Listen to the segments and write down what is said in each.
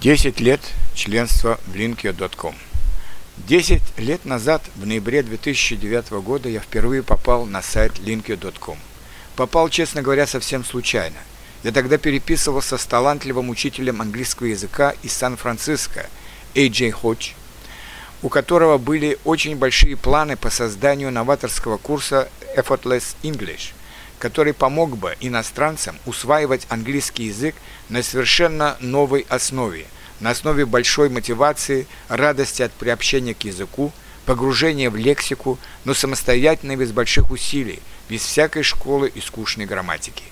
10 лет членства в Linkio.com. 10 лет назад, в ноябре 2009 года, я впервые попал на сайт Linkio.com. Попал, честно говоря, совсем случайно. Я тогда переписывался с талантливым учителем английского языка из Сан-Франциско, Эй Ходж, у которого были очень большие планы по созданию новаторского курса Effortless English – который помог бы иностранцам усваивать английский язык на совершенно новой основе, на основе большой мотивации, радости от приобщения к языку, погружения в лексику, но самостоятельно и без больших усилий, без всякой школы и скучной грамматики.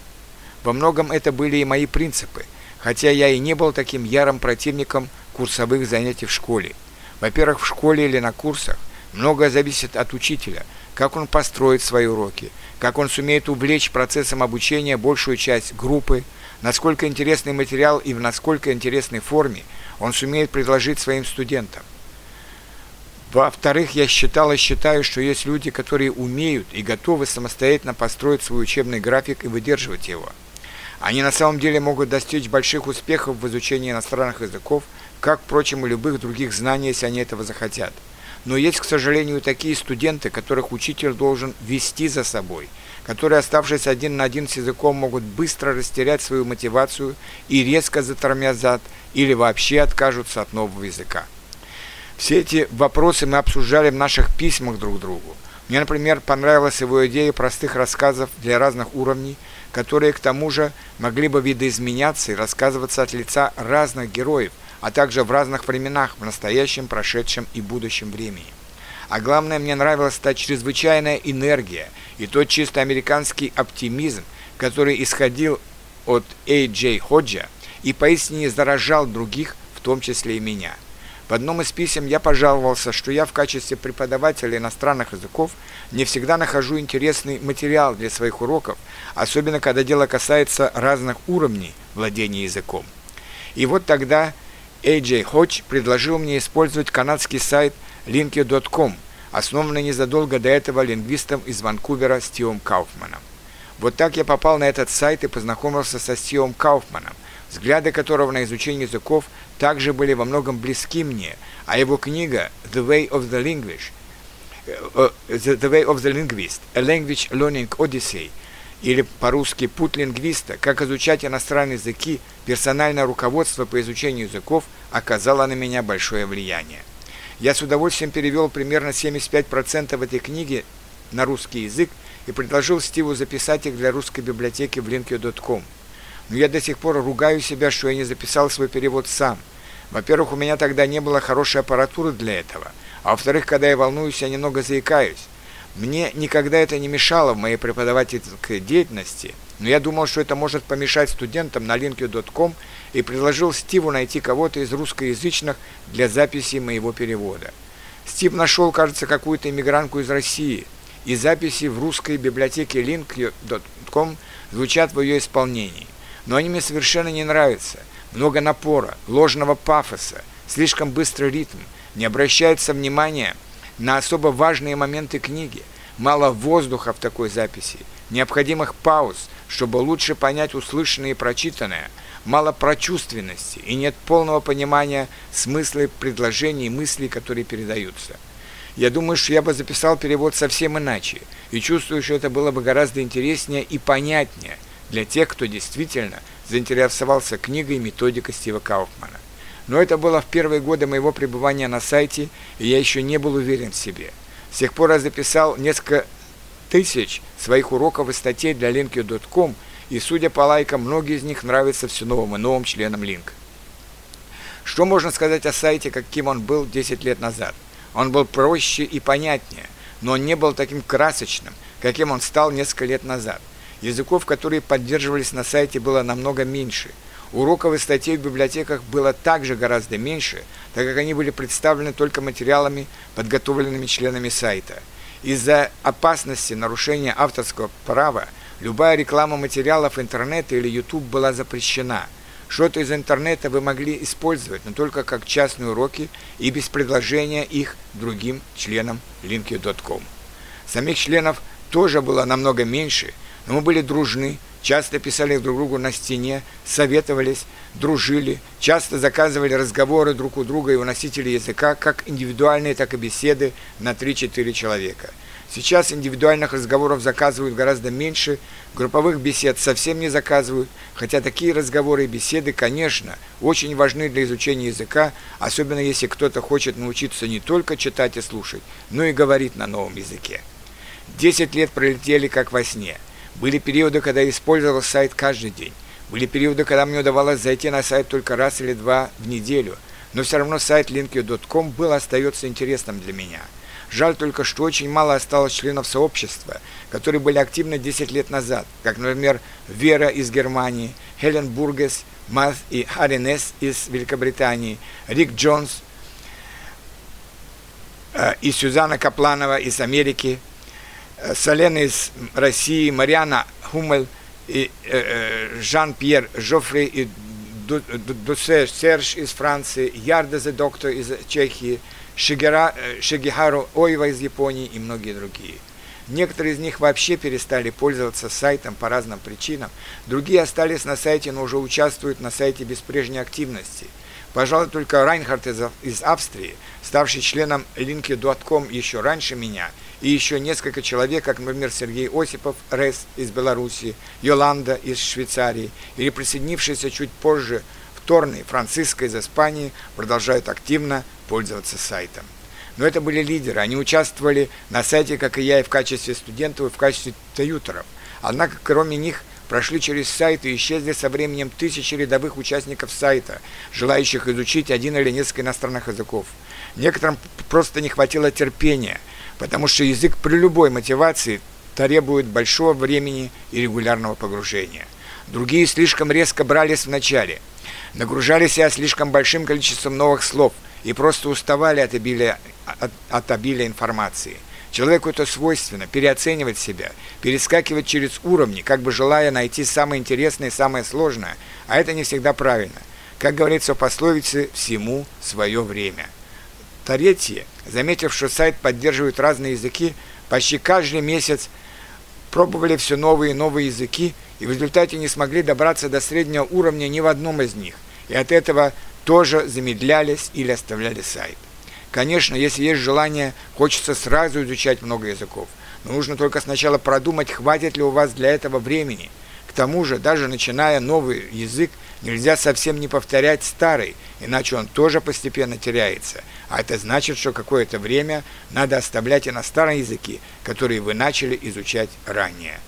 Во многом это были и мои принципы, хотя я и не был таким ярым противником курсовых занятий в школе. Во-первых, в школе или на курсах многое зависит от учителя, как он построит свои уроки, как он сумеет увлечь процессом обучения большую часть группы, насколько интересный материал и в насколько интересной форме он сумеет предложить своим студентам. Во-вторых, я считал и считаю, что есть люди, которые умеют и готовы самостоятельно построить свой учебный график и выдерживать его. Они на самом деле могут достичь больших успехов в изучении иностранных языков, как, впрочем, и любых других знаний, если они этого захотят – но есть, к сожалению, такие студенты, которых учитель должен вести за собой, которые, оставшись один на один с языком, могут быстро растерять свою мотивацию и резко затормозят или вообще откажутся от нового языка. Все эти вопросы мы обсуждали в наших письмах друг другу. Мне, например, понравилась его идея простых рассказов для разных уровней, которые, к тому же, могли бы видоизменяться и рассказываться от лица разных героев, а также в разных временах, в настоящем, прошедшем и будущем времени. А главное, мне нравилась та чрезвычайная энергия и тот чисто американский оптимизм, который исходил от Эй Джей Ходжа и поистине заражал других, в том числе и меня. В одном из писем я пожаловался, что я в качестве преподавателя иностранных языков не всегда нахожу интересный материал для своих уроков, особенно когда дело касается разных уровней владения языком. И вот тогда AJ Hodge предложил мне использовать канадский сайт linky.com, основанный незадолго до этого лингвистом из Ванкувера Стивом Кауфманом. Вот так я попал на этот сайт и познакомился со Стивом Кауфманом, взгляды которого на изучение языков также были во многом близки мне, а его книга «The Way of the Language» uh, The Way of the Linguist, A Language Learning Odyssey – или по-русски «Путь лингвиста. Как изучать иностранные языки. Персональное руководство по изучению языков» оказало на меня большое влияние. Я с удовольствием перевел примерно 75% этой книги на русский язык и предложил Стиву записать их для русской библиотеки в linkio.com. Но я до сих пор ругаю себя, что я не записал свой перевод сам. Во-первых, у меня тогда не было хорошей аппаратуры для этого, а во-вторых, когда я волнуюсь, я немного заикаюсь. Мне никогда это не мешало в моей преподавательской деятельности, но я думал, что это может помешать студентам на linky.com и предложил Стиву найти кого-то из русскоязычных для записи моего перевода. Стив нашел, кажется, какую-то иммигрантку из России, и записи в русской библиотеке link.com звучат в ее исполнении. Но они мне совершенно не нравятся. Много напора, ложного пафоса, слишком быстрый ритм, не обращается внимания – на особо важные моменты книги. Мало воздуха в такой записи, необходимых пауз, чтобы лучше понять услышанное и прочитанное, мало прочувственности и нет полного понимания смысла предложений и мыслей, которые передаются. Я думаю, что я бы записал перевод совсем иначе, и чувствую, что это было бы гораздо интереснее и понятнее для тех, кто действительно заинтересовался книгой методика Стива Кауфмана. Но это было в первые годы моего пребывания на сайте, и я еще не был уверен в себе. С тех пор я записал несколько тысяч своих уроков и статей для linky.com, и, судя по лайкам, многие из них нравятся все новым и новым членам Link. Что можно сказать о сайте, каким он был 10 лет назад? Он был проще и понятнее, но он не был таким красочным, каким он стал несколько лет назад. Языков, которые поддерживались на сайте, было намного меньше – Уроков и статей в библиотеках было также гораздо меньше, так как они были представлены только материалами, подготовленными членами сайта. Из-за опасности нарушения авторского права любая реклама материалов интернета или YouTube была запрещена. Что-то из интернета вы могли использовать, но только как частные уроки и без предложения их другим членам linky.com. Самих членов тоже было намного меньше, но мы были дружны, часто писали друг другу на стене, советовались, дружили, часто заказывали разговоры друг у друга и у носителей языка, как индивидуальные, так и беседы на 3-4 человека. Сейчас индивидуальных разговоров заказывают гораздо меньше, групповых бесед совсем не заказывают, хотя такие разговоры и беседы, конечно, очень важны для изучения языка, особенно если кто-то хочет научиться не только читать и слушать, но и говорить на новом языке. Десять лет пролетели как во сне. Были периоды, когда я использовал сайт каждый день. Были периоды, когда мне удавалось зайти на сайт только раз или два в неделю, но все равно сайт linkio.com был остается интересным для меня – Жаль только, что очень мало осталось членов сообщества, которые были активны 10 лет назад, как, например, Вера из Германии, Хелен Бургес, Мат и Харри Несс из Великобритании, Рик Джонс э, и Сюзанна Капланова из Америки, Салена из России, Мариана Хумель и э, э Жан-Пьер Жофри и Дусе Серж из Франции, the Доктор из Чехии, Шигера, э, Шигихару Ойва из Японии и многие другие. Некоторые из них вообще перестали пользоваться сайтом по разным причинам, другие остались на сайте, но уже участвуют на сайте без прежней активности. Пожалуй, только Райнхард из, из Австрии, ставший членом Linky.com еще раньше меня, и еще несколько человек, как, например, Сергей Осипов, РЭС из Беларуси, Йоланда из Швейцарии, или присоединившийся чуть позже Торны, Франциско из Испании продолжают активно пользоваться сайтом. Но это были лидеры, они участвовали на сайте, как и я, и в качестве студентов, и в качестве таюторов. Однако, кроме них, прошли через сайт и исчезли со временем тысячи рядовых участников сайта, желающих изучить один или несколько иностранных языков. Некоторым просто не хватило терпения, потому что язык при любой мотивации требует большого времени и регулярного погружения. Другие слишком резко брались в начале, нагружали себя слишком большим количеством новых слов – и просто уставали от обилия, от, от обилия информации. Человеку это свойственно, переоценивать себя, перескакивать через уровни, как бы желая найти самое интересное и самое сложное, а это не всегда правильно. Как говорится в пословице «всему свое время». Третье, заметив, что сайт поддерживает разные языки, почти каждый месяц пробовали все новые и новые языки, и в результате не смогли добраться до среднего уровня ни в одном из них. И от этого тоже замедлялись или оставляли сайт. Конечно, если есть желание, хочется сразу изучать много языков. Но нужно только сначала продумать, хватит ли у вас для этого времени. К тому же, даже начиная новый язык, нельзя совсем не повторять старый, иначе он тоже постепенно теряется. А это значит, что какое-то время надо оставлять и на старом языке, которые вы начали изучать ранее.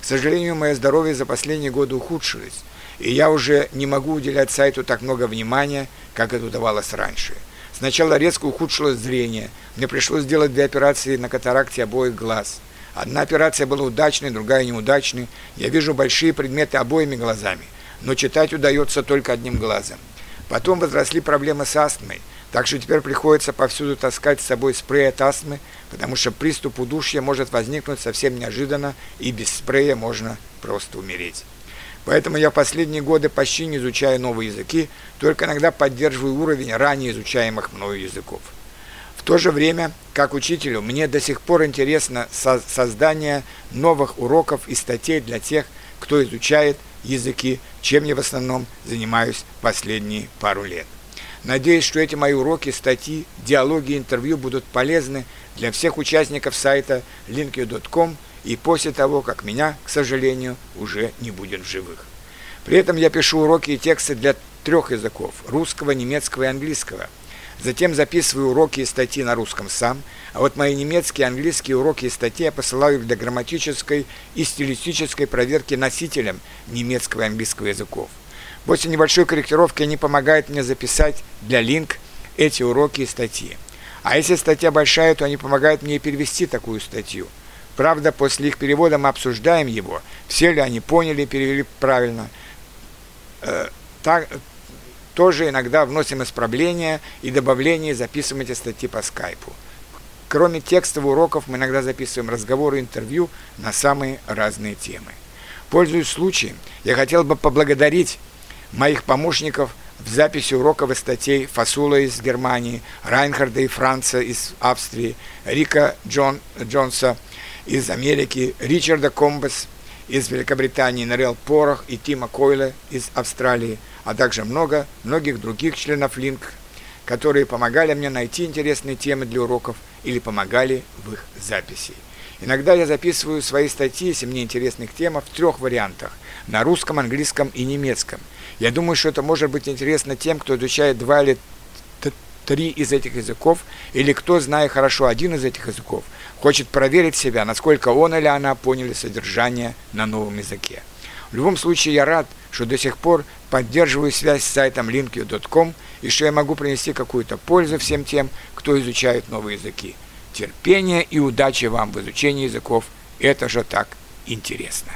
К сожалению, мое здоровье за последние годы ухудшилось и я уже не могу уделять сайту так много внимания, как это удавалось раньше. Сначала резко ухудшилось зрение, мне пришлось сделать две операции на катаракте обоих глаз. Одна операция была удачной, другая неудачной. Я вижу большие предметы обоими глазами, но читать удается только одним глазом. Потом возросли проблемы с астмой, так что теперь приходится повсюду таскать с собой спрей от астмы, потому что приступ удушья может возникнуть совсем неожиданно, и без спрея можно просто умереть. Поэтому я последние годы почти не изучаю новые языки, только иногда поддерживаю уровень ранее изучаемых мною языков. То же время, как учителю, мне до сих пор интересно со создание новых уроков и статей для тех, кто изучает языки, чем я в основном занимаюсь последние пару лет. Надеюсь, что эти мои уроки, статьи, диалоги, интервью будут полезны для всех участников сайта linkio.com и после того, как меня, к сожалению, уже не будет в живых. При этом я пишу уроки и тексты для трех языков – русского, немецкого и английского. Затем записываю уроки и статьи на русском сам, а вот мои немецкие и английские уроки и статьи я посылаю для грамматической и стилистической проверки носителям немецкого и английского языков. После небольшой корректировки они помогают мне записать для линк эти уроки и статьи. А если статья большая, то они помогают мне перевести такую статью – Правда, после их перевода мы обсуждаем его, все ли они поняли, перевели правильно. Э, так, тоже иногда вносим исправления и добавления, записываем эти статьи по скайпу. Кроме текстовых уроков, мы иногда записываем разговоры, интервью на самые разные темы. Пользуясь случаем, я хотел бы поблагодарить моих помощников в записи уроков и статей Фасула из Германии, Райнхарда и Франца из Австрии, Рика Джон, Джонса из Америки, Ричарда Комбас из Великобритании Нарел Порох и Тима Койла из Австралии, а также много многих других членов Линк, которые помогали мне найти интересные темы для уроков или помогали в их записи. Иногда я записываю свои статьи, если мне интересны темы, в трех вариантах – на русском, английском и немецком. Я думаю, что это может быть интересно тем, кто изучает два или три из этих языков, или кто, зная хорошо один из этих языков, хочет проверить себя, насколько он или она поняли содержание на новом языке. В любом случае, я рад, что до сих пор поддерживаю связь с сайтом linkyu.com и что я могу принести какую-то пользу всем тем, кто изучает новые языки. Терпения и удачи вам в изучении языков. Это же так интересно.